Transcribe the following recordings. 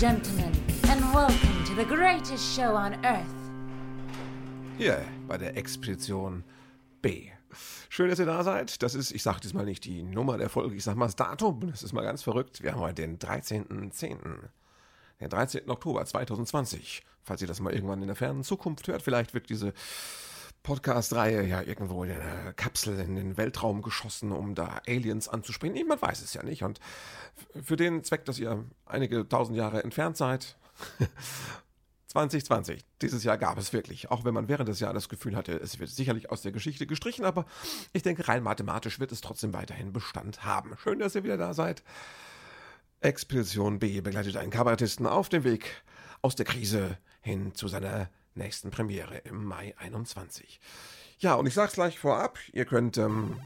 gentlemen, and welcome to the greatest show on earth. Hier bei der Expedition B. Schön, dass ihr da seid. Das ist, ich sage diesmal nicht die Nummer der Folge, ich sage mal das Datum. Das ist mal ganz verrückt. Wir haben heute den 13.10. Den 13. Oktober 2020. Falls ihr das mal irgendwann in der fernen Zukunft hört, vielleicht wird diese Podcast-Reihe ja irgendwo in einer Kapsel in den Weltraum geschossen, um da Aliens anzuspringen. Niemand weiß es ja nicht. Und für den Zweck, dass ihr einige tausend Jahre entfernt seid, 2020, dieses Jahr gab es wirklich, auch wenn man während des Jahres das Gefühl hatte, es wird sicherlich aus der Geschichte gestrichen, aber ich denke, rein mathematisch wird es trotzdem weiterhin Bestand haben. Schön, dass ihr wieder da seid. Expedition B begleitet einen Kabarettisten auf dem Weg aus der Krise hin zu seiner nächsten Premiere im Mai 21. Ja, und ich sag's gleich vorab, ihr könnt ähm,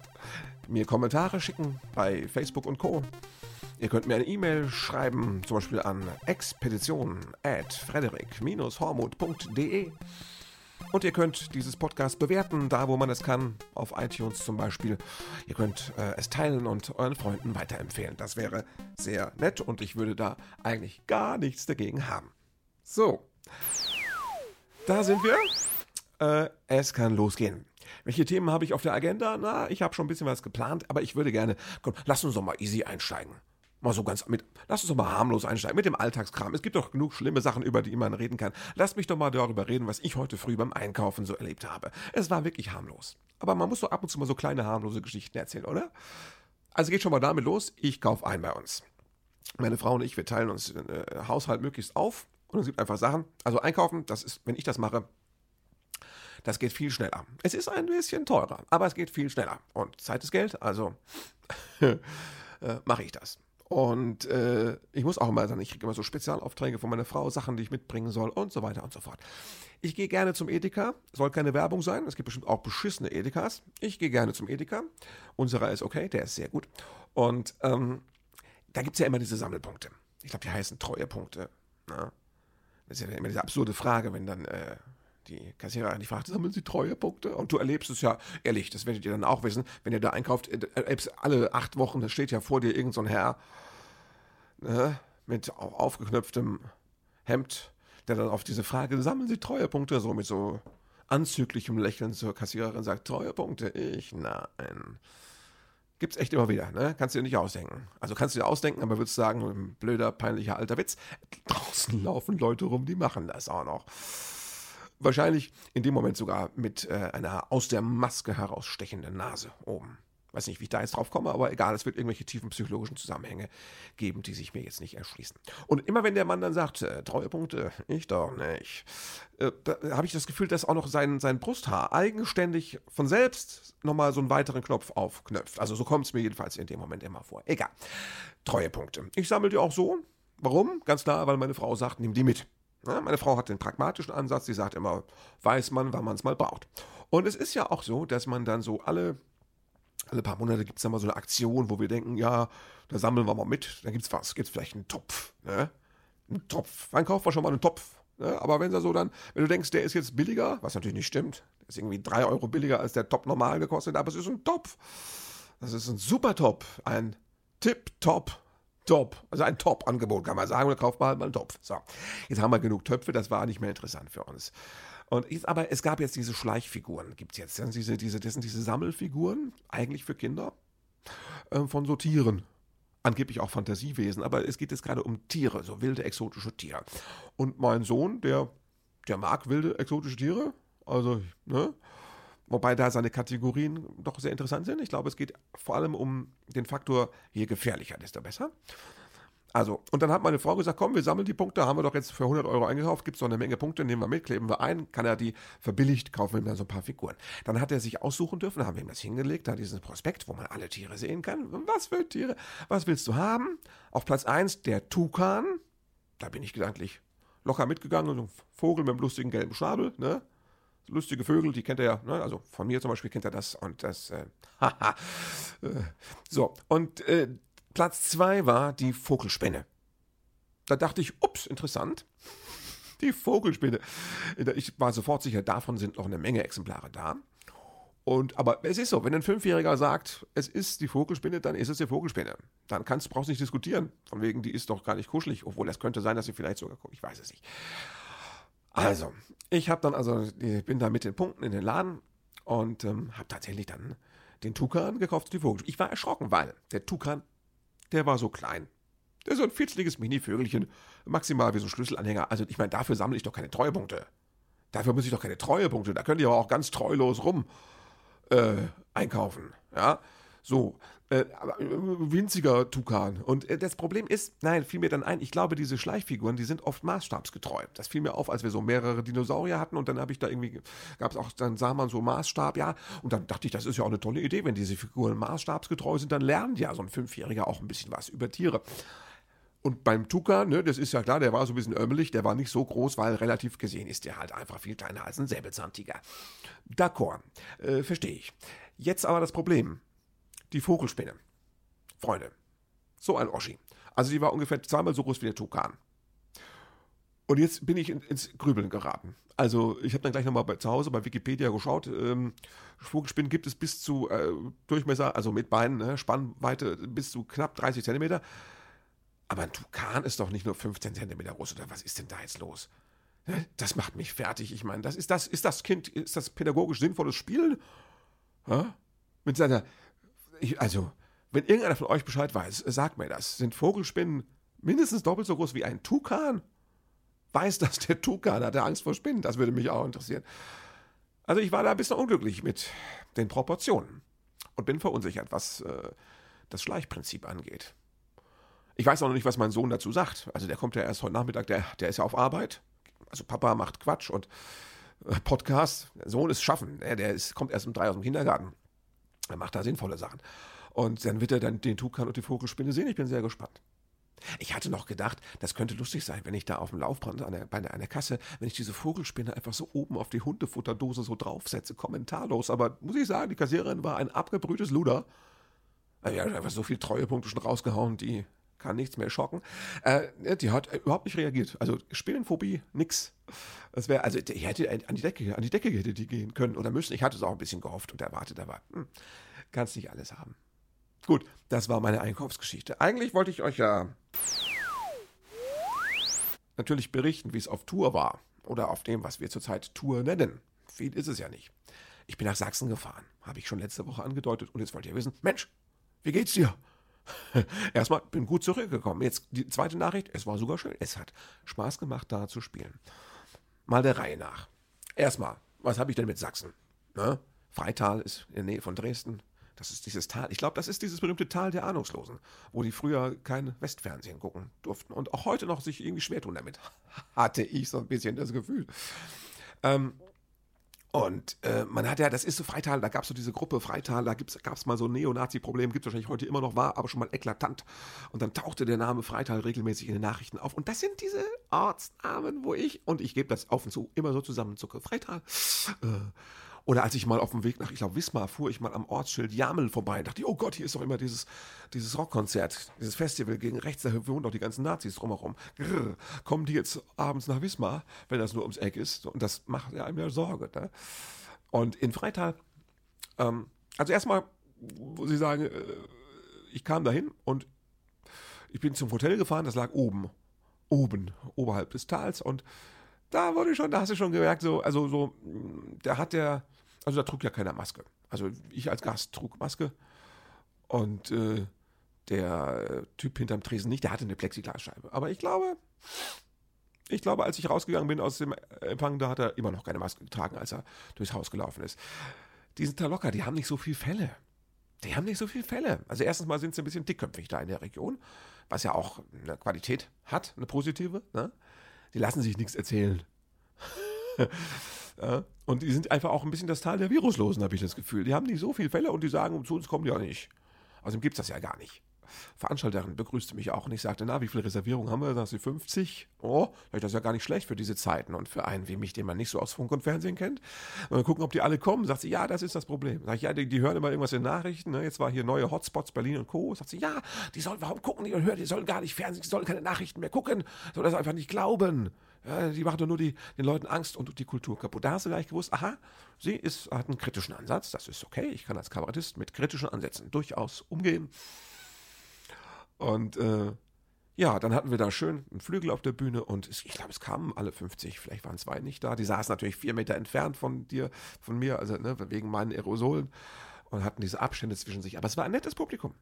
mir Kommentare schicken bei Facebook und Co. Ihr könnt mir eine E-Mail schreiben, zum Beispiel an expedition at frederik-hormuth.de. Und ihr könnt dieses Podcast bewerten, da wo man es kann, auf iTunes zum Beispiel. Ihr könnt äh, es teilen und euren Freunden weiterempfehlen. Das wäre sehr nett und ich würde da eigentlich gar nichts dagegen haben. So, da sind wir. Äh, es kann losgehen. Welche Themen habe ich auf der Agenda? Na, ich habe schon ein bisschen was geplant, aber ich würde gerne. Komm, lass uns doch mal easy einsteigen. Mal so ganz mit. Lass uns doch mal harmlos einsteigen mit dem Alltagskram. Es gibt doch genug schlimme Sachen, über die man reden kann. Lass mich doch mal darüber reden, was ich heute früh beim Einkaufen so erlebt habe. Es war wirklich harmlos. Aber man muss doch ab und zu mal so kleine harmlose Geschichten erzählen, oder? Also geht schon mal damit los. Ich kaufe ein bei uns. Meine Frau und ich, wir teilen uns den äh, Haushalt möglichst auf. Und es gibt einfach Sachen. Also einkaufen, das ist, wenn ich das mache, das geht viel schneller. Es ist ein bisschen teurer, aber es geht viel schneller. Und Zeit ist Geld, also äh, mache ich das. Und äh, ich muss auch immer sagen, ich kriege immer so Spezialaufträge von meiner Frau, Sachen, die ich mitbringen soll und so weiter und so fort. Ich gehe gerne zum Edeka, soll keine Werbung sein, es gibt bestimmt auch beschissene Edekas. Ich gehe gerne zum Edeka. Unserer ist okay, der ist sehr gut. Und ähm, da gibt es ja immer diese Sammelpunkte. Ich glaube, die heißen Treuepunkte. Na? Das ist ja immer diese absurde Frage, wenn dann äh, die Kassiererin die fragt, sammeln Sie Treuepunkte? Und du erlebst es ja, ehrlich, das werdet ihr dann auch wissen, wenn ihr da einkauft, äh, alle acht Wochen, da steht ja vor dir irgendein so Herr ne, mit aufgeknöpftem Hemd, der dann auf diese Frage, sammeln Sie Treuepunkte, so mit so anzüglichem Lächeln zur Kassiererin sagt, Treuepunkte? Ich, nein. Gibt's echt immer wieder, ne? Kannst du dir nicht ausdenken. Also kannst du dir ausdenken, aber würdest sagen, blöder, peinlicher alter Witz. Draußen laufen Leute rum, die machen das auch noch. Wahrscheinlich in dem Moment sogar mit äh, einer aus der Maske herausstechenden Nase oben. Weiß nicht, wie ich da jetzt drauf komme, aber egal, es wird irgendwelche tiefen psychologischen Zusammenhänge geben, die sich mir jetzt nicht erschließen. Und immer wenn der Mann dann sagt, äh, Treuepunkte, ich doch nicht, äh, da habe ich das Gefühl, dass auch noch sein, sein Brusthaar eigenständig von selbst nochmal so einen weiteren Knopf aufknöpft. Also so kommt es mir jedenfalls in dem Moment immer vor. Egal. Treuepunkte. Ich sammle die auch so. Warum? Ganz klar, weil meine Frau sagt, nimm die mit. Ja, meine Frau hat den pragmatischen Ansatz, sie sagt immer, weiß man, wann man es mal braucht. Und es ist ja auch so, dass man dann so alle alle paar Monate gibt es dann mal so eine Aktion, wo wir denken, ja, da sammeln wir mal mit, da gibt es was, gibt es vielleicht einen Topf, ne? Ein Topf. Wann kauft man schon mal einen Topf? Ne? Aber wenn so dann, wenn du denkst, der ist jetzt billiger, was natürlich nicht stimmt, der ist irgendwie drei Euro billiger als der Top normal gekostet, aber es ist ein Topf. Das ist ein super Top, ein Tip-Top Top. Also ein Top-Angebot, kann man sagen. Und kauft man halt mal einen Topf. So, jetzt haben wir genug Töpfe, das war nicht mehr interessant für uns. Und ich, aber es gab jetzt diese Schleichfiguren, gibt es jetzt. Sind diese, diese, das sind diese Sammelfiguren, eigentlich für Kinder, äh, von so Tieren. Angeblich auch Fantasiewesen, aber es geht jetzt gerade um Tiere, so wilde, exotische Tiere. Und mein Sohn, der, der mag wilde, exotische Tiere. Also, ne? Wobei da seine Kategorien doch sehr interessant sind. Ich glaube, es geht vor allem um den Faktor, je gefährlicher, desto besser. Also, und dann hat meine Frau gesagt, komm, wir sammeln die Punkte, haben wir doch jetzt für 100 Euro eingekauft, gibt es noch eine Menge Punkte, nehmen wir mit, kleben wir ein, kann er die verbilligt, kaufen wir ihm dann so ein paar Figuren. Dann hat er sich aussuchen dürfen, haben wir ihm das hingelegt, da dieses Prospekt, wo man alle Tiere sehen kann. Was für Tiere? Was willst du haben? Auf Platz 1 der Tukan, da bin ich gedanklich locker mitgegangen, so ein Vogel mit einem lustigen gelben Schnabel, ne? Lustige Vögel, die kennt er ja, ne? also von mir zum Beispiel kennt er das und das, äh, äh, so, und äh, Platz zwei war die Vogelspinne. Da dachte ich, ups, interessant. Die Vogelspinne. Ich war sofort sicher, davon sind noch eine Menge Exemplare da. Und, aber es ist so, wenn ein Fünfjähriger sagt, es ist die Vogelspinne, dann ist es die Vogelspinne. Dann kannst, brauchst du nicht diskutieren. Von wegen, die ist doch gar nicht kuschelig, obwohl es könnte sein, dass sie vielleicht sogar, ich weiß es nicht. Also, ich habe dann also, ich bin da mit den Punkten in den Laden und ähm, habe tatsächlich dann den Tukan gekauft, die Vogelspinne. Ich war erschrocken, weil der Tukan, der war so klein. Der ist so ein fitzliges Mini-Vögelchen, maximal wie so ein Schlüsselanhänger. Also ich meine, dafür sammle ich doch keine Treuepunkte. Dafür muss ich doch keine Treuepunkte. Da könnt ihr aber auch ganz treulos rum äh, einkaufen. Ja, so. Äh, äh, winziger Tukan. Und äh, das Problem ist, nein, fiel mir dann ein, ich glaube, diese Schleichfiguren, die sind oft maßstabsgetreu. Das fiel mir auf, als wir so mehrere Dinosaurier hatten und dann habe ich da irgendwie, gab es auch, dann sah man so Maßstab, ja, und dann dachte ich, das ist ja auch eine tolle Idee, wenn diese Figuren maßstabsgetreu sind, dann lernt ja so ein Fünfjähriger auch ein bisschen was über Tiere. Und beim Tukan, ne, das ist ja klar, der war so ein bisschen ömmelig, der war nicht so groß, weil relativ gesehen ist der halt einfach viel kleiner als ein Säbelzahntiger. D'accord, äh, verstehe ich. Jetzt aber das Problem. Die Vogelspinne. Freunde, so ein Oschi. Also die war ungefähr zweimal so groß wie der Tukan. Und jetzt bin ich ins Grübeln geraten. Also ich habe dann gleich nochmal zu Hause bei Wikipedia geschaut. Ähm, Vogelspinnen gibt es bis zu äh, Durchmesser, also mit Beinen, ne, Spannweite bis zu knapp 30 Zentimeter. Aber ein Tukan ist doch nicht nur 15 cm groß, oder was ist denn da jetzt los? Das macht mich fertig. Ich meine, das ist das, ist das Kind, ist das pädagogisch sinnvolles Spielen? Ha? Mit seiner. Ich, also, wenn irgendeiner von euch Bescheid weiß, sagt mir das. Sind Vogelspinnen mindestens doppelt so groß wie ein Tukan? Weiß das der Tukan? Hat er Angst vor Spinnen? Das würde mich auch interessieren. Also, ich war da ein bisschen unglücklich mit den Proportionen und bin verunsichert, was äh, das Schleichprinzip angeht. Ich weiß auch noch nicht, was mein Sohn dazu sagt. Also der kommt ja erst heute Nachmittag, der, der ist ja auf Arbeit. Also Papa macht Quatsch und äh, Podcast. Sohn ist schaffen. Der, der ist, kommt erst um drei aus dem Kindergarten. Er macht da sinnvolle Sachen. Und dann wird er dann den Tukan und die Vogelspinne sehen. Ich bin sehr gespannt. Ich hatte noch gedacht, das könnte lustig sein, wenn ich da auf dem Laufband an der, bei an der Kasse, wenn ich diese Vogelspinne einfach so oben auf die Hundefutterdose so draufsetze, kommentarlos. Aber muss ich sagen, die Kassiererin war ein abgebrühtes Luder. Er hat einfach so viele Treuepunkte schon rausgehauen, die kann nichts mehr schocken. Äh, die hat überhaupt nicht reagiert. Also Spinnenphobie, nix. Das wäre, also ich hätte an die Decke, an die Decke hätte die gehen können oder müssen. Ich hatte es auch ein bisschen gehofft und erwartet, aber hm, kannst nicht alles haben. Gut, das war meine Einkaufsgeschichte. Eigentlich wollte ich euch ja natürlich berichten, wie es auf Tour war oder auf dem, was wir zurzeit Tour nennen. Viel ist es ja nicht. Ich bin nach Sachsen gefahren, habe ich schon letzte Woche angedeutet und jetzt wollt ihr wissen, Mensch, wie geht's dir? Erstmal bin gut zurückgekommen. Jetzt die zweite Nachricht, es war sogar schön. Es hat Spaß gemacht, da zu spielen. Mal der Reihe nach. Erstmal, was habe ich denn mit Sachsen? Ne? Freital ist in der Nähe von Dresden. Das ist dieses Tal. Ich glaube, das ist dieses berühmte Tal der Ahnungslosen, wo die früher kein Westfernsehen gucken durften und auch heute noch sich irgendwie schwer tun damit. Hatte ich so ein bisschen das Gefühl. Ähm, und äh, man hat ja, das ist so Freital, da gab es so diese Gruppe Freital, da gab es mal so ein Neonazi-Problem, gibt es wahrscheinlich heute immer noch, war aber schon mal eklatant. Und dann tauchte der Name Freital regelmäßig in den Nachrichten auf. Und das sind diese Ortsnamen, wo ich, und ich gebe das auf und zu, immer so zusammenzucke. Freital. Äh, oder als ich mal auf dem Weg nach, ich glaube, Wismar, fuhr ich mal am Ortsschild Jamel vorbei und dachte, oh Gott, hier ist doch immer dieses, dieses Rockkonzert, dieses Festival gegen rechts, da wohnen doch die ganzen Nazis drumherum. Grrr, kommen die jetzt abends nach Wismar, wenn das nur ums Eck ist? Und das macht ja einem ja Sorge. Ne? Und in Freital, ähm, also erstmal, wo Sie sagen, äh, ich kam dahin und ich bin zum Hotel gefahren, das lag oben, oben, oberhalb des Tals und da wurde schon, da hast du schon gemerkt, so, also so, da hat der, also da trug ja keiner Maske. Also ich als Gast trug Maske und äh, der Typ hinterm Tresen nicht, der hatte eine Plexiglasscheibe. Aber ich glaube, ich glaube, als ich rausgegangen bin aus dem Empfang, da hat er immer noch keine Maske getragen, als er durchs Haus gelaufen ist. Die sind da locker, die haben nicht so viel Fälle. Die haben nicht so viele Fälle. Also erstens mal sind sie ein bisschen dickköpfig da in der Region, was ja auch eine Qualität hat, eine positive. Ne? Die lassen sich nichts erzählen. und die sind einfach auch ein bisschen das Tal der Viruslosen, habe ich das Gefühl. Die haben nicht so viele Fälle und die sagen, zu uns kommen die auch nicht. Außerdem gibt es das ja gar nicht. Veranstalterin begrüßte mich auch und ich sagte, na, wie viele Reservierungen haben wir? Da sie 50. Oh, das ist ja gar nicht schlecht für diese Zeiten und für einen wie mich, den man nicht so aus Funk und Fernsehen kennt. Und dann gucken, ob die alle kommen. Sagt sie, ja, das ist das Problem. Sag ich, ja, die, die hören immer irgendwas in Nachrichten. Ne? Jetzt war hier neue Hotspots, Berlin und Co. Sagt sie, ja, die sollen, warum gucken die und hören, die sollen gar nicht Fernsehen, die sollen keine Nachrichten mehr gucken, sollen das einfach nicht glauben. Ja, die machen doch nur die, den Leuten Angst und die Kultur kaputt. Da hast du gleich gewusst, aha, sie ist, hat einen kritischen Ansatz, das ist okay. Ich kann als Kabarettist mit kritischen Ansätzen durchaus umgehen. Und äh, ja, dann hatten wir da schön einen Flügel auf der Bühne und ich glaube, es kamen alle 50, vielleicht waren zwei nicht da. Die saßen natürlich vier Meter entfernt von dir, von mir, also ne, wegen meinen Aerosolen und hatten diese Abstände zwischen sich. Aber es war ein nettes Publikum.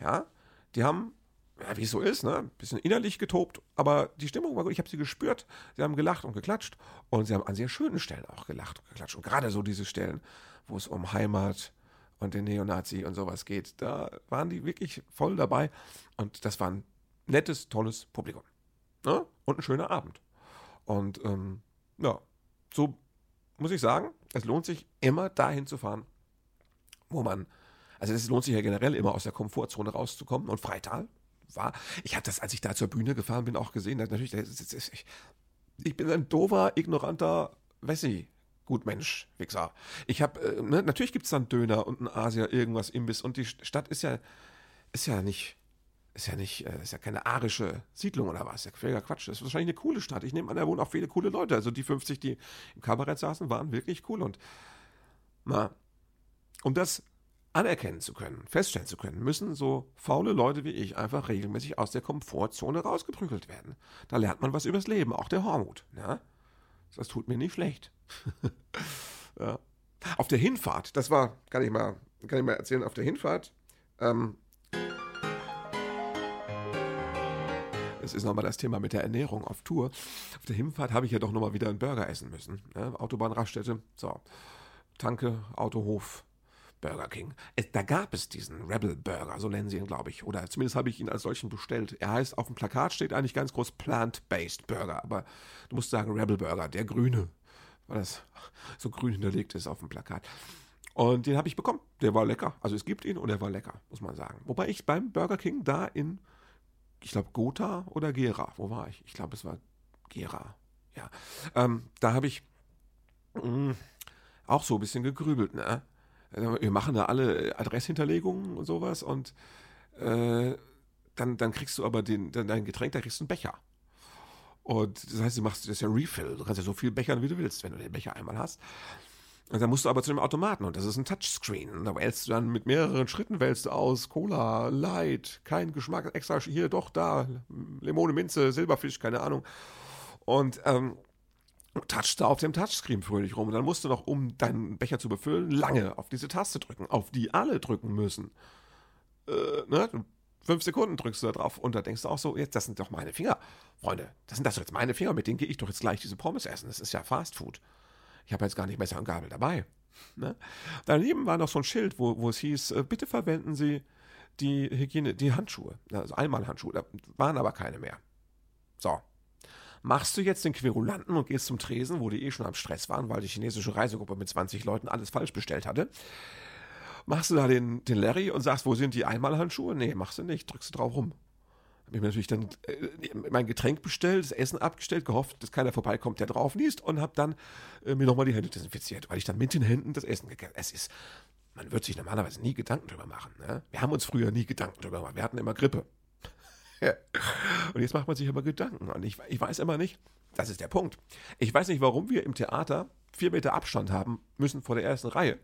Ja, die haben ja, wie es so ist, ne? Ein bisschen innerlich getobt, aber die Stimmung war gut. Ich habe sie gespürt. Sie haben gelacht und geklatscht und sie haben an sehr schönen Stellen auch gelacht und geklatscht. Und gerade so diese Stellen, wo es um Heimat und den Neonazi und sowas geht, da waren die wirklich voll dabei und das war ein nettes, tolles Publikum. Ne? Und ein schöner Abend. Und ähm, ja, so muss ich sagen, es lohnt sich immer dahin zu fahren, wo man, also es lohnt sich ja generell immer aus der Komfortzone rauszukommen und Freital war. Ich habe das, als ich da zur Bühne gefahren bin, auch gesehen. Natürlich, ich, ich bin ein dover, ignoranter Wessi. Gut, Mensch, Wichser. Ich habe, äh, ne, natürlich gibt es dann Döner und ein Asia, irgendwas, Imbiss. Und die Stadt ist ja, ist ja nicht, ist ja nicht, äh, ist ja keine arische Siedlung oder was. Ja, völliger Quatsch. Das ist wahrscheinlich eine coole Stadt. Ich nehme an, da wohnen auch viele coole Leute. Also die 50, die im Kabarett saßen, waren wirklich cool. Und na, um das anerkennen zu können, feststellen zu können, müssen so faule Leute wie ich einfach regelmäßig aus der Komfortzone rausgeprügelt werden. Da lernt man was übers Leben, auch der Hormut. Ja? Das tut mir nicht schlecht. ja. Auf der Hinfahrt, das war, kann ich mal, kann ich mal erzählen, auf der Hinfahrt, ähm, es ist nochmal das Thema mit der Ernährung auf Tour. Auf der Hinfahrt habe ich ja doch nochmal wieder einen Burger essen müssen. Ja, Autobahnraststätte, so, Tanke, Autohof, Burger King. Es, da gab es diesen Rebel Burger, so nennen sie ihn, glaube ich. Oder zumindest habe ich ihn als solchen bestellt. Er heißt, auf dem Plakat steht eigentlich ganz groß Plant-Based Burger. Aber du musst sagen Rebel Burger, der grüne. Weil das so grün hinterlegt ist auf dem Plakat. Und den habe ich bekommen. Der war lecker. Also es gibt ihn und er war lecker, muss man sagen. Wobei ich beim Burger King da in, ich glaube, Gotha oder Gera, wo war ich? Ich glaube, es war Gera. Ja. Ähm, da habe ich mh, mm, auch so ein bisschen gegrübelt, ne? wir machen da alle Adresshinterlegungen und sowas und äh, dann, dann kriegst du aber den, dein Getränk, da kriegst du einen Becher. Und das heißt, du machst das ist ja Refill. Du kannst ja so viel bechern, wie du willst, wenn du den Becher einmal hast. Und dann musst du aber zu dem Automaten und das ist ein Touchscreen. Und da wählst du dann mit mehreren Schritten wählst du aus Cola, Light, kein Geschmack, extra hier, doch, da, Limone, Minze, Silberfisch, keine Ahnung. Und ähm, touchst da auf dem Touchscreen fröhlich rum. Und dann musst du noch, um deinen Becher zu befüllen, lange auf diese Taste drücken, auf die alle drücken müssen. Äh, ne? Fünf Sekunden drückst du da drauf und da denkst du auch so, jetzt, das sind doch meine Finger. Freunde, das sind das jetzt meine Finger, mit denen gehe ich doch jetzt gleich diese Pommes essen. Das ist ja Fast Food. Ich habe jetzt gar nicht Messer und Gabel dabei. Ne? Daneben war noch so ein Schild, wo, wo es hieß, äh, bitte verwenden Sie die Hygiene, die Handschuhe, also Einmalhandschuhe. Da waren aber keine mehr. So, Machst du jetzt den Querulanten und gehst zum Tresen, wo die eh schon am Stress waren, weil die chinesische Reisegruppe mit 20 Leuten alles falsch bestellt hatte? Machst du da den, den Larry und sagst, wo sind die Einmalhandschuhe? Nee, machst du nicht, drückst du drauf rum. Hab ich mir natürlich dann äh, mein Getränk bestellt, das Essen abgestellt, gehofft, dass keiner vorbeikommt, der drauf liest und hab dann äh, mir nochmal die Hände desinfiziert, weil ich dann mit den Händen das Essen gegessen Es ist, man wird sich normalerweise nie Gedanken drüber machen. Ne? Wir haben uns früher nie Gedanken drüber gemacht. Wir hatten immer Grippe. Und jetzt macht man sich aber Gedanken. Und ich, ich weiß immer nicht, das ist der Punkt. Ich weiß nicht, warum wir im Theater vier Meter Abstand haben müssen vor der ersten Reihe.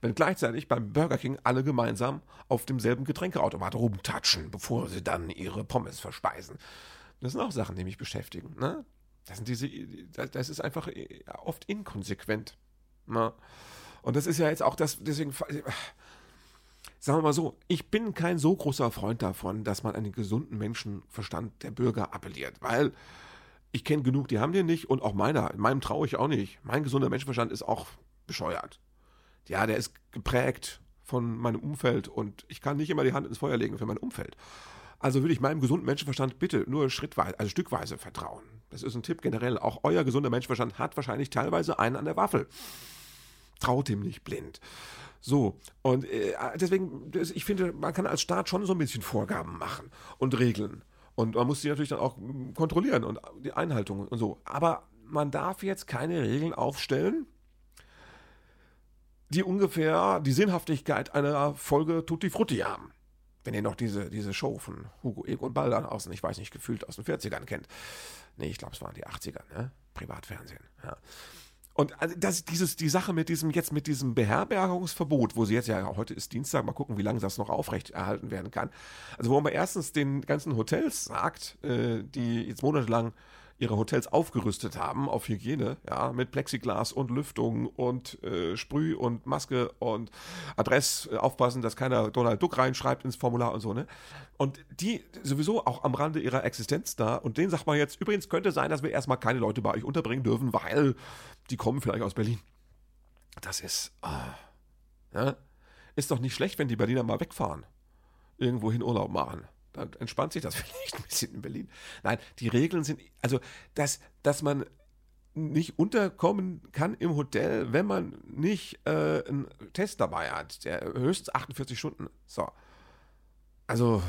Wenn gleichzeitig beim Burger King alle gemeinsam auf demselben Getränkeautomat rumtatschen, bevor sie dann ihre Pommes verspeisen. Das sind auch Sachen, die mich beschäftigen. Ne? Das, sind diese, das ist einfach oft inkonsequent. Ne? Und das ist ja jetzt auch das, deswegen sagen wir mal so, ich bin kein so großer Freund davon, dass man an den gesunden Menschenverstand der Bürger appelliert, weil ich kenne genug, die haben den nicht und auch meiner, meinem traue ich auch nicht. Mein gesunder Menschenverstand ist auch bescheuert. Ja, der ist geprägt von meinem Umfeld und ich kann nicht immer die Hand ins Feuer legen für mein Umfeld. Also würde ich meinem gesunden Menschenverstand bitte nur schrittweise, also stückweise vertrauen. Das ist ein Tipp generell. Auch euer gesunder Menschenverstand hat wahrscheinlich teilweise einen an der Waffel. Traut ihm nicht blind. So, und äh, deswegen, ich finde, man kann als Staat schon so ein bisschen Vorgaben machen und Regeln. Und man muss die natürlich dann auch mm, kontrollieren und die Einhaltung und so. Aber man darf jetzt keine Regeln aufstellen, die ungefähr die Sinnhaftigkeit einer Folge Tutti Frutti haben. Wenn ihr noch diese, diese Show von Hugo Egon Baldan aus, ich weiß nicht, gefühlt aus den 40ern kennt. Nee, ich glaube, es waren die 80er, ne? Privatfernsehen. Ja. Und also das, dieses, die Sache mit diesem, jetzt mit diesem Beherbergungsverbot, wo sie jetzt ja, heute ist Dienstag, mal gucken, wie lange das noch aufrecht erhalten werden kann. Also wo man erstens den ganzen Hotels sagt, äh, die jetzt monatelang ihre Hotels aufgerüstet haben auf Hygiene, ja, mit Plexiglas und Lüftung und äh, Sprüh und Maske und Adress, äh, aufpassen, dass keiner Donald Duck reinschreibt ins Formular und so, ne? Und die sowieso auch am Rande ihrer Existenz da und denen sagt man jetzt, übrigens könnte sein, dass wir erstmal keine Leute bei euch unterbringen dürfen, weil die kommen vielleicht aus Berlin. Das ist, ah, ja, ist doch nicht schlecht, wenn die Berliner mal wegfahren. Irgendwohin Urlaub machen dann entspannt sich das vielleicht ein bisschen in Berlin. Nein, die Regeln sind, also, dass, dass man nicht unterkommen kann im Hotel, wenn man nicht äh, einen Test dabei hat, der höchstens 48 Stunden. So. Also,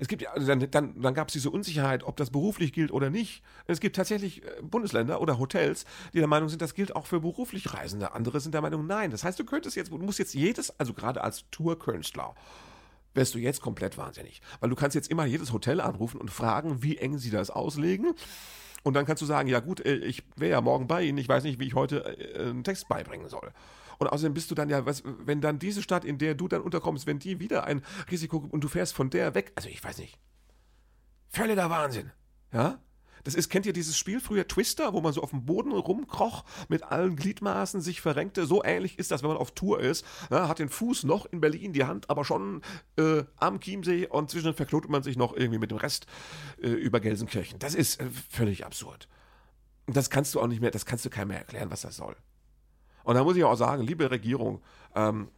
es gibt ja, also dann, dann, dann gab es diese Unsicherheit, ob das beruflich gilt oder nicht. Es gibt tatsächlich äh, Bundesländer oder Hotels, die der Meinung sind, das gilt auch für beruflich Reisende. Andere sind der Meinung, nein. Das heißt, du könntest jetzt, du musst jetzt jedes, also gerade als Tourkünstler, wärst du jetzt komplett wahnsinnig. Weil du kannst jetzt immer jedes Hotel anrufen und fragen, wie eng sie das auslegen. Und dann kannst du sagen, ja gut, äh, ich wäre ja morgen bei Ihnen, ich weiß nicht, wie ich heute äh, einen Text beibringen soll. Und außerdem bist du dann ja, was, wenn dann diese Stadt, in der du dann unterkommst, wenn die wieder ein Risiko und du fährst von der weg, also ich weiß nicht. Völliger Wahnsinn. Ja? Das ist, kennt ihr dieses Spiel früher Twister, wo man so auf dem Boden rumkroch, mit allen Gliedmaßen sich verrenkte? So ähnlich ist das, wenn man auf Tour ist. Ja, hat den Fuß noch in Berlin, die Hand aber schon äh, am Chiemsee und zwischendurch verknotet man sich noch irgendwie mit dem Rest äh, über Gelsenkirchen. Das ist äh, völlig absurd. Und das kannst du auch nicht mehr, das kannst du keinem mehr erklären, was das soll. Und da muss ich auch sagen, liebe Regierung, ähm,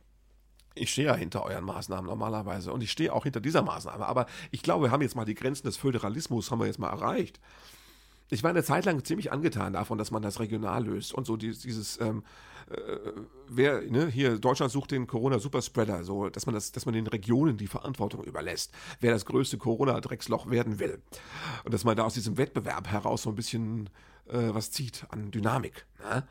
ich stehe ja hinter euren Maßnahmen normalerweise und ich stehe auch hinter dieser Maßnahme. Aber ich glaube, wir haben jetzt mal die Grenzen des Föderalismus haben wir jetzt mal erreicht. Ich war eine Zeit lang ziemlich angetan davon, dass man das regional löst und so dieses, ähm, äh, wer, ne, hier, Deutschland sucht den Corona-Superspreader, so, dass man das, dass man den Regionen die Verantwortung überlässt, wer das größte Corona-Drecksloch werden will. Und dass man da aus diesem Wettbewerb heraus so ein bisschen äh, was zieht an Dynamik. Ne?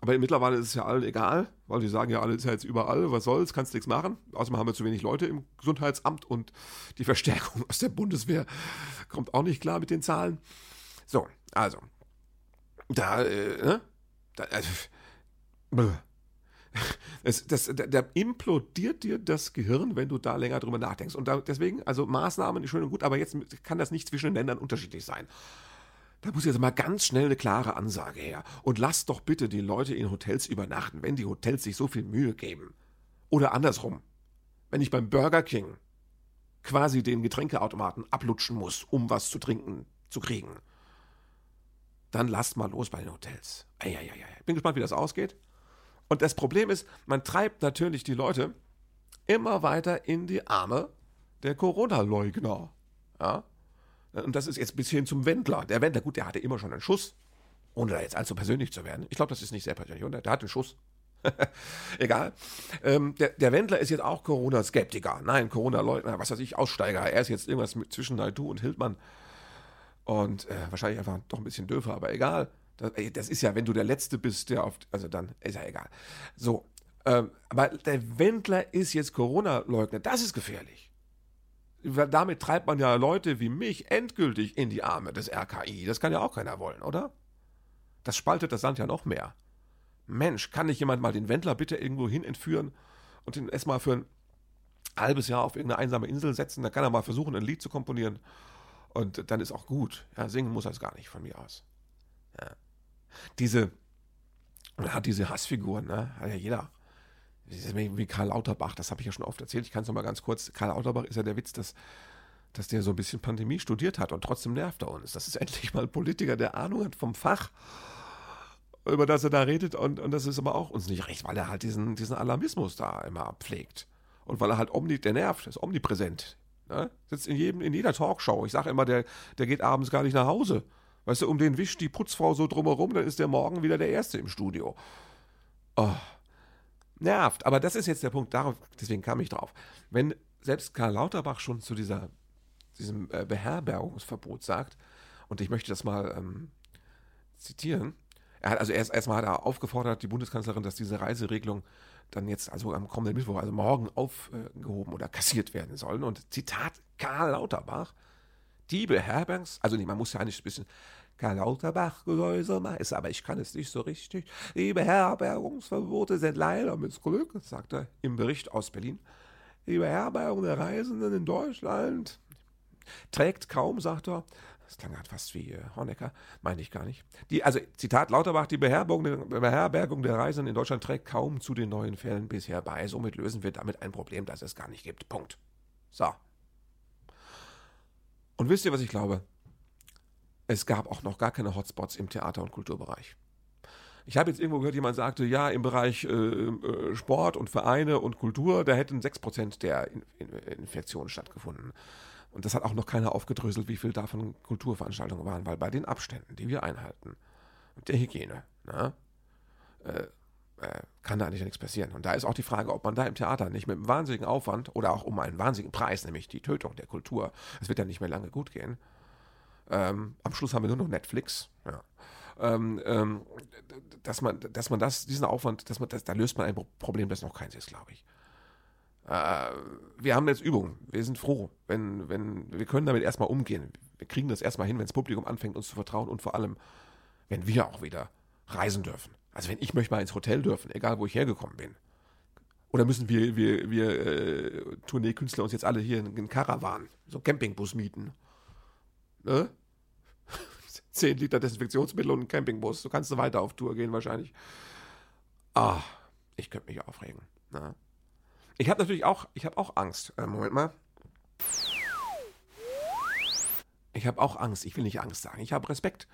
Aber mittlerweile ist es ja allen egal, weil die sagen ja, alle ist ja jetzt überall, was soll's, kannst nichts machen. Außerdem haben wir zu wenig Leute im Gesundheitsamt und die Verstärkung aus der Bundeswehr kommt auch nicht klar mit den Zahlen. So, also, da, äh, ne? Da, also, das, das, da, da, implodiert dir das Gehirn, wenn du da länger drüber nachdenkst. Und da, deswegen, also Maßnahmen ist schön und gut, aber jetzt kann das nicht zwischen den Ländern unterschiedlich sein. Da muss jetzt mal ganz schnell eine klare Ansage her. Und lasst doch bitte die Leute in Hotels übernachten, wenn die Hotels sich so viel Mühe geben. Oder andersrum. Wenn ich beim Burger King quasi den Getränkeautomaten ablutschen muss, um was zu trinken zu kriegen, dann lasst mal los bei den Hotels. Eieiei. Bin gespannt, wie das ausgeht. Und das Problem ist, man treibt natürlich die Leute immer weiter in die Arme der Corona-Leugner. Ja? Und das ist jetzt bis hin zum Wendler. Der Wendler, gut, der hatte immer schon einen Schuss. Ohne da jetzt allzu persönlich zu werden. Ich glaube, das ist nicht sehr persönlich, oder? Der hat einen Schuss. Egal. Ähm, der, der, Wendler ist jetzt auch Corona-Skeptiker. Nein, Corona-Leugner, was weiß ich, Aussteiger. Er ist jetzt irgendwas mit, zwischen Naidu und Hildmann. Und äh, wahrscheinlich einfach doch ein bisschen döfer, aber egal. Das, das, ist ja, wenn du der Letzte bist, der auf. Also dann ist ja egal. So. Ähm, aber der Wendler ist jetzt Corona-Leugner. Das ist gefährlich damit treibt man ja Leute wie mich endgültig in die Arme des RKI. Das kann ja auch keiner wollen, oder? Das spaltet das Land ja noch mehr. Mensch, kann nicht jemand mal den Wendler bitte irgendwo hin entführen und ihn erstmal für ein halbes Jahr auf irgendeine einsame Insel setzen? Da kann er mal versuchen, ein Lied zu komponieren. Und dann ist auch gut. Ja, singen muss er es gar nicht von mir aus. Ja. Diese, hat diese Hassfiguren, ne? Hat ja jeder wie Karl Lauterbach, das habe ich ja schon oft erzählt, ich kann es nochmal ganz kurz, Karl Lauterbach ist ja der Witz, dass, dass der so ein bisschen Pandemie studiert hat und trotzdem nervt er uns. Das ist endlich mal ein Politiker, der Ahnung hat vom Fach, über das er da redet und, und das ist aber auch uns nicht recht, weil er halt diesen, diesen Alarmismus da immer pflegt. Und weil er halt omni, der nervt, ist omnipräsent. Ne? Sitzt in, jedem, in jeder Talkshow. Ich sage immer, der, der geht abends gar nicht nach Hause. Weißt du, um den wischt die Putzfrau so drumherum, dann ist der morgen wieder der Erste im Studio. Oh. Nervt. Aber das ist jetzt der Punkt, darauf, deswegen kam ich drauf. Wenn selbst Karl Lauterbach schon zu dieser, diesem äh, Beherbergungsverbot sagt, und ich möchte das mal ähm, zitieren, er hat also erst erstmal hat er aufgefordert, die Bundeskanzlerin, dass diese Reiseregelung dann jetzt, also am kommenden Mittwoch, also morgen aufgehoben oder kassiert werden sollen. Und Zitat Karl Lauterbach, die Beherbergungs, also nee, man muss ja eigentlich ein bisschen Karl Lauterbach Gehäuse ist, aber ich kann es nicht so richtig. Die Beherbergungsverbote sind leider Glück, sagt er im Bericht aus Berlin. Die Beherbergung der Reisenden in Deutschland trägt kaum, sagt er, das klang halt fast wie äh, Honecker, meine ich gar nicht. Die, also, Zitat Lauterbach, die Beherbergung, Beherbergung der Reisenden in Deutschland trägt kaum zu den neuen Fällen bisher bei. Somit lösen wir damit ein Problem, das es gar nicht gibt. Punkt. So. Und wisst ihr, was ich glaube? Es gab auch noch gar keine Hotspots im Theater- und Kulturbereich. Ich habe jetzt irgendwo gehört, jemand sagte, ja, im Bereich äh, äh Sport und Vereine und Kultur, da hätten 6% der in in Infektionen stattgefunden. Und das hat auch noch keiner aufgedröselt, wie viel davon Kulturveranstaltungen waren, weil bei den Abständen, die wir einhalten, und der Hygiene, na, ne, äh, äh, kann da eigentlich nichts passieren. Und da ist auch die Frage, ob man da im Theater nicht mit einem wahnsinnigen Aufwand oder auch um einen wahnsinnigen Preis, nämlich die Tötung der Kultur, es wird ja nicht mehr lange gut gehen. Ähm, am Schluss haben wir nur noch Netflix. Ja. Ähm, ähm, dass man, dass man das, diesen Aufwand, dass man das, da löst man ein Problem, das noch keins ist, glaube ich. Äh, wir haben jetzt Übungen. Wir sind froh, wenn, wenn, wir können damit erstmal umgehen. Wir kriegen das erstmal hin, wenn das Publikum anfängt, uns zu vertrauen und vor allem, wenn wir auch wieder reisen dürfen. Also wenn ich möchte mal ins Hotel dürfen, egal wo ich hergekommen bin. Oder müssen wir, wir, wir äh, Tourneekünstler uns jetzt alle hier in einen Caravan, so einen Campingbus mieten? Ne? 10 Liter Desinfektionsmittel und ein Campingbus. Du kannst weiter auf Tour gehen wahrscheinlich. Ah, ich könnte mich aufregen. Na? Ich habe natürlich auch, ich habe auch Angst. Äh, Moment mal. Ich habe auch Angst. Ich will nicht Angst sagen. Ich habe Respekt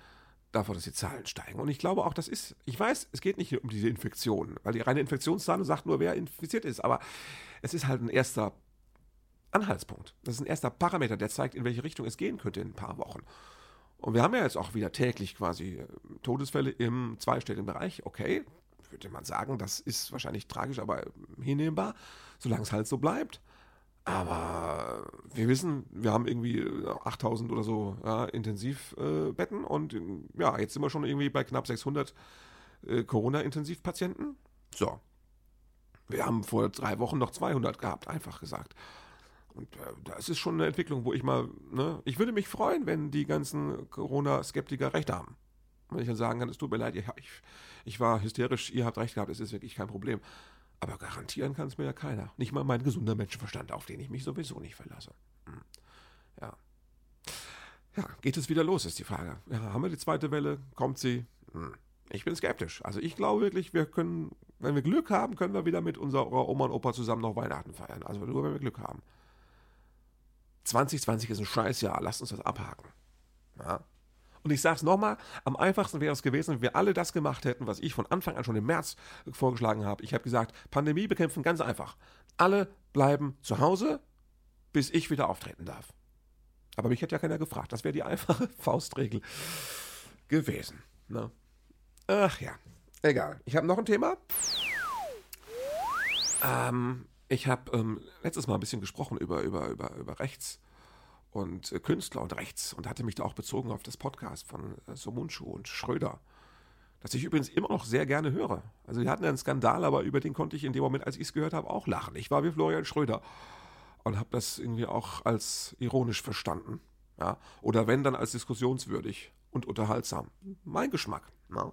davor, dass die Zahlen steigen. Und ich glaube auch, das ist, ich weiß, es geht nicht um diese Infektionen, weil die reine Infektionszahl sagt nur, wer infiziert ist. Aber es ist halt ein erster Anhaltspunkt. Das ist ein erster Parameter, der zeigt, in welche Richtung es gehen könnte in ein paar Wochen. Und wir haben ja jetzt auch wieder täglich quasi äh, Todesfälle im zweistelligen Bereich. Okay, würde man sagen, das ist wahrscheinlich tragisch, aber hinnehmbar, solange es halt so bleibt. Aber wir wissen, wir haben irgendwie 8000 oder so ja, Intensivbetten äh, und ja, jetzt sind wir schon irgendwie bei knapp 600 äh, Corona-Intensivpatienten. So. Wir haben vor drei Wochen noch 200 gehabt, einfach gesagt. Und das ist schon eine Entwicklung, wo ich mal, ne, ich würde mich freuen, wenn die ganzen Corona-Skeptiker recht haben. Wenn ich dann sagen kann, es tut mir leid, ich, ich war hysterisch, ihr habt recht gehabt, es ist wirklich kein Problem. Aber garantieren kann es mir ja keiner. Nicht mal mein gesunder Menschenverstand, auf den ich mich sowieso nicht verlasse. Hm. Ja. Ja, geht es wieder los, ist die Frage. Ja, haben wir die zweite Welle? Kommt sie? Hm. Ich bin skeptisch. Also ich glaube wirklich, wir können, wenn wir Glück haben, können wir wieder mit unserer Oma und Opa zusammen noch Weihnachten feiern. Also nur, wenn wir Glück haben. 2020 ist ein Scheißjahr, lasst uns das abhaken. Ja. Und ich sage es nochmal, am einfachsten wäre es gewesen, wenn wir alle das gemacht hätten, was ich von Anfang an schon im März vorgeschlagen habe. Ich habe gesagt, Pandemie bekämpfen ganz einfach. Alle bleiben zu Hause, bis ich wieder auftreten darf. Aber mich hätte ja keiner gefragt. Das wäre die einfache Faustregel gewesen. Ne? Ach ja, egal. Ich habe noch ein Thema. Ähm, ich habe ähm, letztes Mal ein bisschen gesprochen über, über, über, über Rechts und äh, Künstler und Rechts und hatte mich da auch bezogen auf das Podcast von äh, Somunchu und Schröder, das ich übrigens immer noch sehr gerne höre. Also die hatten einen Skandal, aber über den konnte ich in dem Moment, als ich es gehört habe, auch lachen. Ich war wie Florian Schröder und habe das irgendwie auch als ironisch verstanden. Ja? Oder wenn, dann als diskussionswürdig und unterhaltsam. Mein Geschmack. Ja?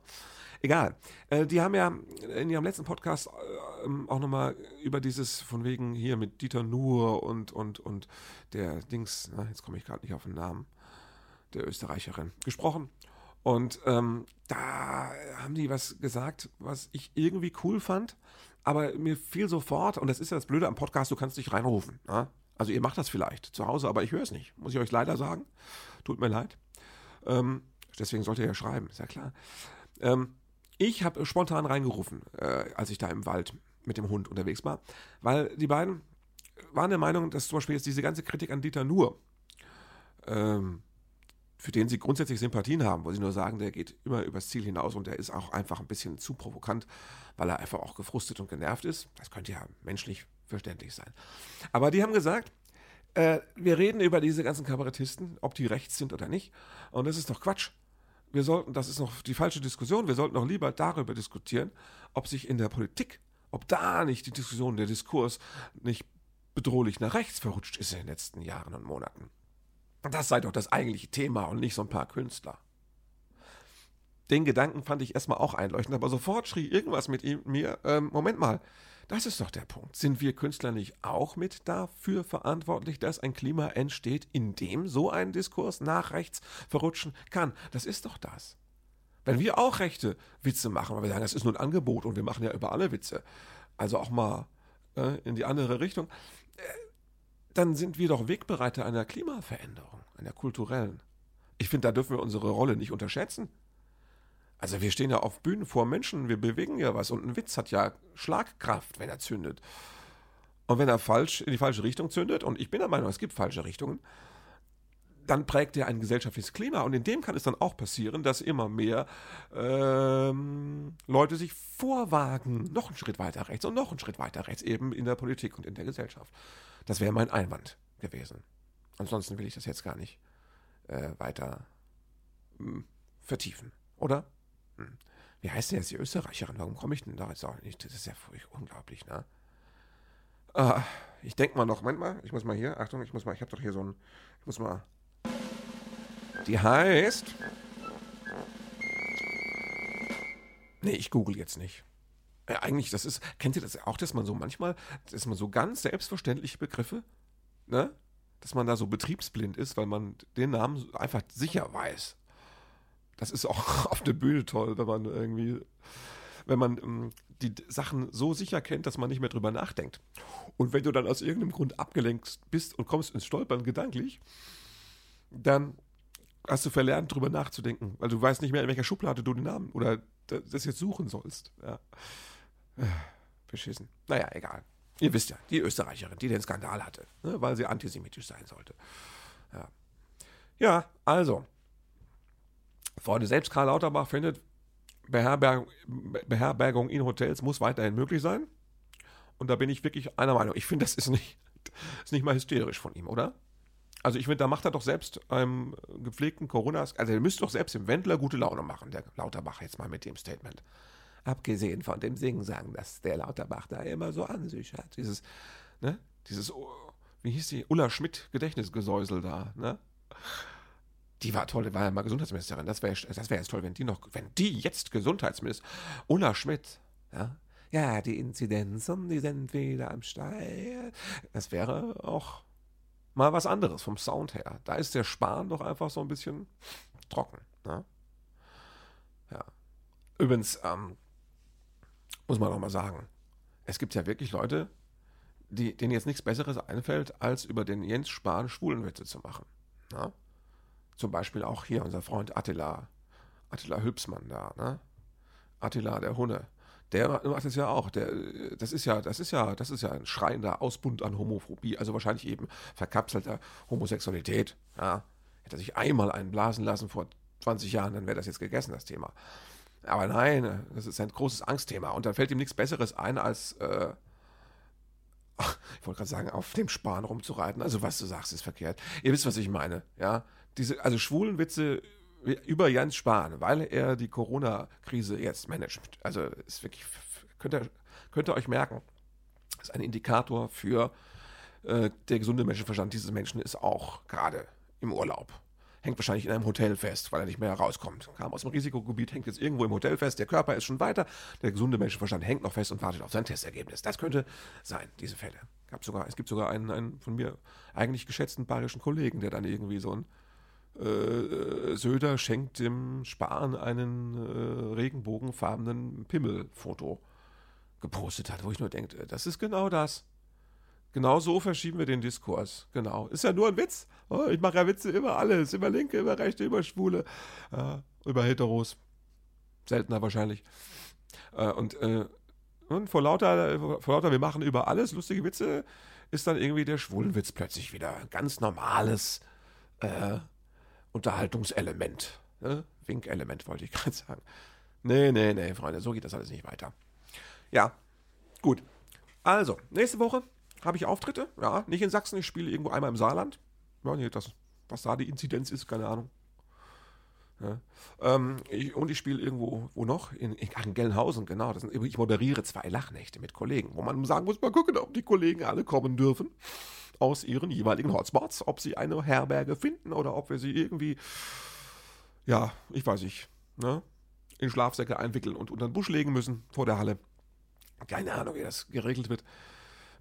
Egal. Äh, die haben ja in ihrem letzten Podcast äh, auch nochmal über dieses von wegen hier mit Dieter Nuhr und, und, und der Dings, na, jetzt komme ich gerade nicht auf den Namen, der Österreicherin, gesprochen. Und ähm, da haben die was gesagt, was ich irgendwie cool fand, aber mir fiel sofort, und das ist ja das Blöde am Podcast, du kannst dich reinrufen. Na? Also ihr macht das vielleicht zu Hause, aber ich höre es nicht, muss ich euch leider sagen. Tut mir leid. Ähm, deswegen sollt ihr ja schreiben, ist ja klar. Ähm, ich habe spontan reingerufen, äh, als ich da im Wald mit dem Hund unterwegs war, weil die beiden waren der Meinung, dass zum Beispiel jetzt diese ganze Kritik an Dieter Nuhr ähm, für den sie grundsätzlich Sympathien haben, wo sie nur sagen, der geht immer übers Ziel hinaus und der ist auch einfach ein bisschen zu provokant, weil er einfach auch gefrustet und genervt ist. Das könnte ja menschlich verständlich sein. Aber die haben gesagt, äh, wir reden über diese ganzen Kabarettisten, ob die rechts sind oder nicht. Und das ist doch Quatsch. Wir sollten, das ist noch die falsche Diskussion, wir sollten noch lieber darüber diskutieren, ob sich in der Politik, ob da nicht die Diskussion, der Diskurs nicht bedrohlich nach rechts verrutscht ist in den letzten Jahren und Monaten. Das sei doch das eigentliche Thema und nicht so ein paar Künstler. Den Gedanken fand ich erstmal auch einleuchtend, aber sofort schrie irgendwas mit ihm, mir, ähm, Moment mal, das ist doch der Punkt. Sind wir Künstler nicht auch mit dafür verantwortlich, dass ein Klima entsteht, in dem so ein Diskurs nach rechts verrutschen kann? Das ist doch das. Wenn wir auch rechte Witze machen, weil wir sagen, das ist nur ein Angebot und wir machen ja über alle Witze, also auch mal äh, in die andere Richtung, äh, dann sind wir doch Wegbereiter einer Klimaveränderung, einer kulturellen. Ich finde, da dürfen wir unsere Rolle nicht unterschätzen. Also wir stehen ja auf Bühnen vor Menschen, wir bewegen ja was und ein Witz hat ja Schlagkraft, wenn er zündet. Und wenn er falsch in die falsche Richtung zündet, und ich bin der Meinung, es gibt falsche Richtungen, dann prägt er ein gesellschaftliches Klima. Und in dem kann es dann auch passieren, dass immer mehr ähm, Leute sich vorwagen, noch einen Schritt weiter rechts und noch einen Schritt weiter rechts, eben in der Politik und in der Gesellschaft. Das wäre mein Einwand gewesen. Ansonsten will ich das jetzt gar nicht äh, weiter mh, hm, vertiefen, oder? Wie heißt denn jetzt die Österreicherin? Warum komme ich denn da jetzt auch nicht? Das ist ja furchtbar unglaublich, ne? Ah, ich denke mal noch, Moment mal, ich muss mal hier, Achtung, ich muss mal, ich habe doch hier so ein, ich muss mal. Die heißt. Nee, ich google jetzt nicht. Ja, eigentlich, das ist, kennt ihr das auch, dass man so manchmal, dass man so ganz selbstverständliche Begriffe, ne? Dass man da so betriebsblind ist, weil man den Namen einfach sicher weiß das ist auch auf der Bühne toll, wenn man irgendwie, wenn man ähm, die Sachen so sicher kennt, dass man nicht mehr drüber nachdenkt. Und wenn du dann aus irgendeinem Grund abgelenkt bist und kommst ins Stolpern gedanklich, dann hast du verlernt, drüber nachzudenken, weil du weißt nicht mehr, in welcher Schublade du den Namen oder das jetzt suchen sollst. Ja. Beschissen. Naja, egal. Ihr wisst ja, die Österreicherin, die den Skandal hatte, ne, weil sie antisemitisch sein sollte. Ja, ja also, Freunde, selbst Karl Lauterbach findet, Beherbergung, Beherbergung in Hotels muss weiterhin möglich sein. Und da bin ich wirklich einer Meinung. Ich finde, das ist nicht, ist nicht mal hysterisch von ihm, oder? Also ich finde, da macht er doch selbst einem gepflegten Corona, also er müsste doch selbst dem Wendler gute Laune machen, der Lauterbach jetzt mal mit dem Statement. Abgesehen von dem Singen sagen, dass der Lauterbach da immer so an sich hat. Dieses, ne, dieses, wie hieß die, Ulla Schmidt Gedächtnisgesäusel da, ne? Die war toll, war ja mal Gesundheitsministerin. Das wäre das wär jetzt toll, wenn die noch, wenn die jetzt Gesundheitsministerin, Ulla Schmidt, ja, ja, die Inzidenzen, die sind wieder am Steil. Das wäre auch mal was anderes vom Sound her. Da ist der Spahn doch einfach so ein bisschen trocken. Ne? Ja. Übrigens, ähm, muss man auch mal sagen, es gibt ja wirklich Leute, die, denen jetzt nichts Besseres einfällt, als über den Jens Spahn Schwulenwitze zu machen. Ne? Zum Beispiel auch hier unser Freund Attila, Attila Hübsmann da, ne? Attila der Hunne. Der macht es ja auch. Der, das ist ja, das ist ja, das ist ja ein schreiender Ausbund an Homophobie, also wahrscheinlich eben verkapselter Homosexualität. Ja. Hätte er sich einmal einblasen lassen vor 20 Jahren, dann wäre das jetzt gegessen, das Thema. Aber nein, das ist ein großes Angstthema. Und dann fällt ihm nichts Besseres ein, als, äh, ich wollte gerade sagen, auf dem Spahn rumzureiten. Also was du sagst, ist verkehrt. Ihr wisst, was ich meine, ja diese, also schwulen Witze über Jens Spahn, weil er die Corona-Krise jetzt managt. Also ist wirklich, könnt ihr, könnt ihr euch merken, ist ein Indikator für äh, der gesunde Menschenverstand dieses Menschen ist auch gerade im Urlaub. Hängt wahrscheinlich in einem Hotel fest, weil er nicht mehr rauskommt. Kam aus dem Risikogebiet, hängt jetzt irgendwo im Hotel fest, der Körper ist schon weiter, der gesunde Menschenverstand hängt noch fest und wartet auf sein Testergebnis. Das könnte sein, diese Fälle. Gab sogar, es gibt sogar einen, einen von mir eigentlich geschätzten bayerischen Kollegen, der dann irgendwie so ein äh, Söder schenkt dem Spahn einen äh, regenbogenfarbenen Pimmelfoto gepostet hat, wo ich nur denke, das ist genau das. Genau so verschieben wir den Diskurs. Genau. Ist ja nur ein Witz. Oh, ich mache ja Witze über alles. Über Linke, über Rechte, über Schwule, äh, über Heteros. Seltener wahrscheinlich. Äh, und, äh, und vor lauter, vor lauter, wir machen über alles lustige Witze, ist dann irgendwie der Schwulenwitz plötzlich wieder ganz normales, äh, Unterhaltungselement. Ne? Winkelement wollte ich gerade sagen. Nee, nee, nee, Freunde, so geht das alles nicht weiter. Ja, gut. Also, nächste Woche habe ich Auftritte. Ja, nicht in Sachsen, ich spiele irgendwo einmal im Saarland. Ja, nee, das, was da die Inzidenz ist, keine Ahnung. Ja. Ähm, ich, und ich spiele irgendwo, wo noch? In, in, in Gelnhausen, genau. Sind, ich moderiere zwei Lachnächte mit Kollegen, wo man sagen muss, mal gucken, ob die Kollegen alle kommen dürfen aus ihren jeweiligen Hotspots, ob sie eine Herberge finden oder ob wir sie irgendwie, ja, ich weiß nicht, ne, in Schlafsäcke einwickeln und unter den Busch legen müssen vor der Halle. Keine Ahnung, wie das geregelt wird.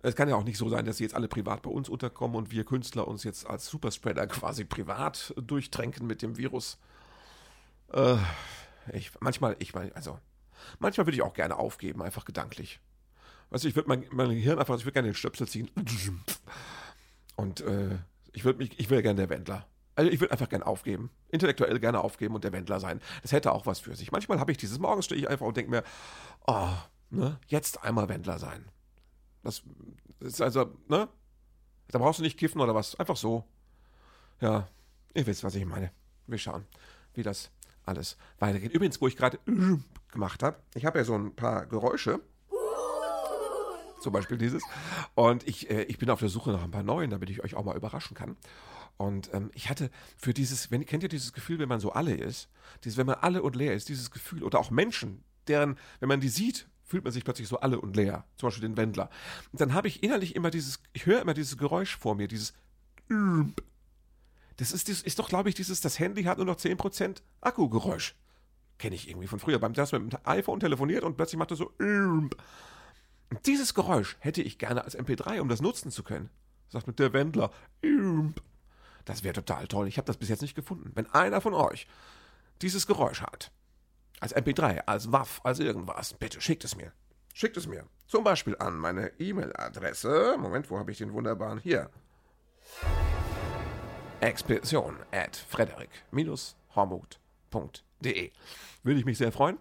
Es kann ja auch nicht so sein, dass sie jetzt alle privat bei uns unterkommen und wir Künstler uns jetzt als Superspreader quasi privat durchtränken mit dem Virus. Äh, ich, manchmal, ich meine, also, manchmal würde ich auch gerne aufgeben, einfach gedanklich. Weißt du, ich würde mein, mein Gehirn einfach, ich würde gerne den Stöpsel ziehen. Und äh, ich würde mich, ich wäre gerne der Wendler. Also ich würde einfach gerne aufgeben. Intellektuell gerne aufgeben und der Wendler sein. Das hätte auch was für sich. Manchmal habe ich dieses, morgens stehe ich einfach und denke mir, oh, ne, jetzt einmal Wendler sein. Das ist also, ne? Da brauchst du nicht kiffen oder was. Einfach so. Ja, ihr wisst, was ich meine. Wir schauen, wie das alles weitergeht. Übrigens, wo ich gerade gemacht habe, ich habe ja so ein paar Geräusche. Zum Beispiel dieses. Und ich, äh, ich bin auf der Suche nach ein paar neuen, damit ich euch auch mal überraschen kann. Und ähm, ich hatte für dieses, wenn, kennt ihr dieses Gefühl, wenn man so alle ist? Dieses, wenn man alle und leer ist, dieses Gefühl, oder auch Menschen, deren, wenn man die sieht, fühlt man sich plötzlich so alle und leer. Zum Beispiel den Wendler. Und dann habe ich innerlich immer dieses, ich höre immer dieses Geräusch vor mir, dieses das ist, ist doch, glaube ich, dieses, das Handy hat nur noch 10% Akkugeräusch. Kenne ich irgendwie von früher. Beim das mit dem iPhone telefoniert und plötzlich macht er so. Dieses Geräusch hätte ich gerne als MP3, um das nutzen zu können. Sagt mit der Wendler. Das wäre total toll. Ich habe das bis jetzt nicht gefunden. Wenn einer von euch dieses Geräusch hat, als MP3, als WAF, als irgendwas, bitte schickt es mir. Schickt es mir. Zum Beispiel an meine E-Mail-Adresse. Moment, wo habe ich den wunderbaren? Hier. Expedition at frederik-hormuth.de. Würde ich mich sehr freuen.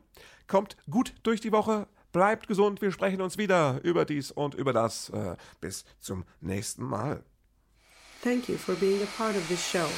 Kommt gut durch die Woche. Bleibt gesund. Wir sprechen uns wieder über dies und über das. Äh, bis zum nächsten Mal. Thank you for being a part of this show.